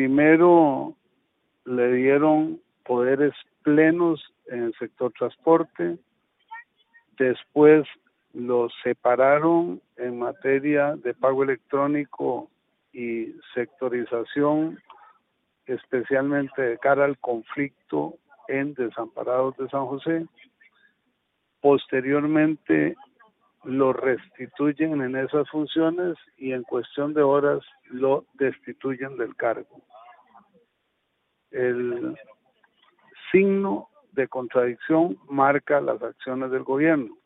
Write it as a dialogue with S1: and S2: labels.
S1: Primero le dieron poderes plenos en el sector transporte, después los separaron en materia de pago electrónico y sectorización, especialmente de cara al conflicto en Desamparados de San José. Posteriormente lo restituyen en esas funciones y en cuestión de horas lo destituyen del cargo. El signo de contradicción marca las acciones del gobierno.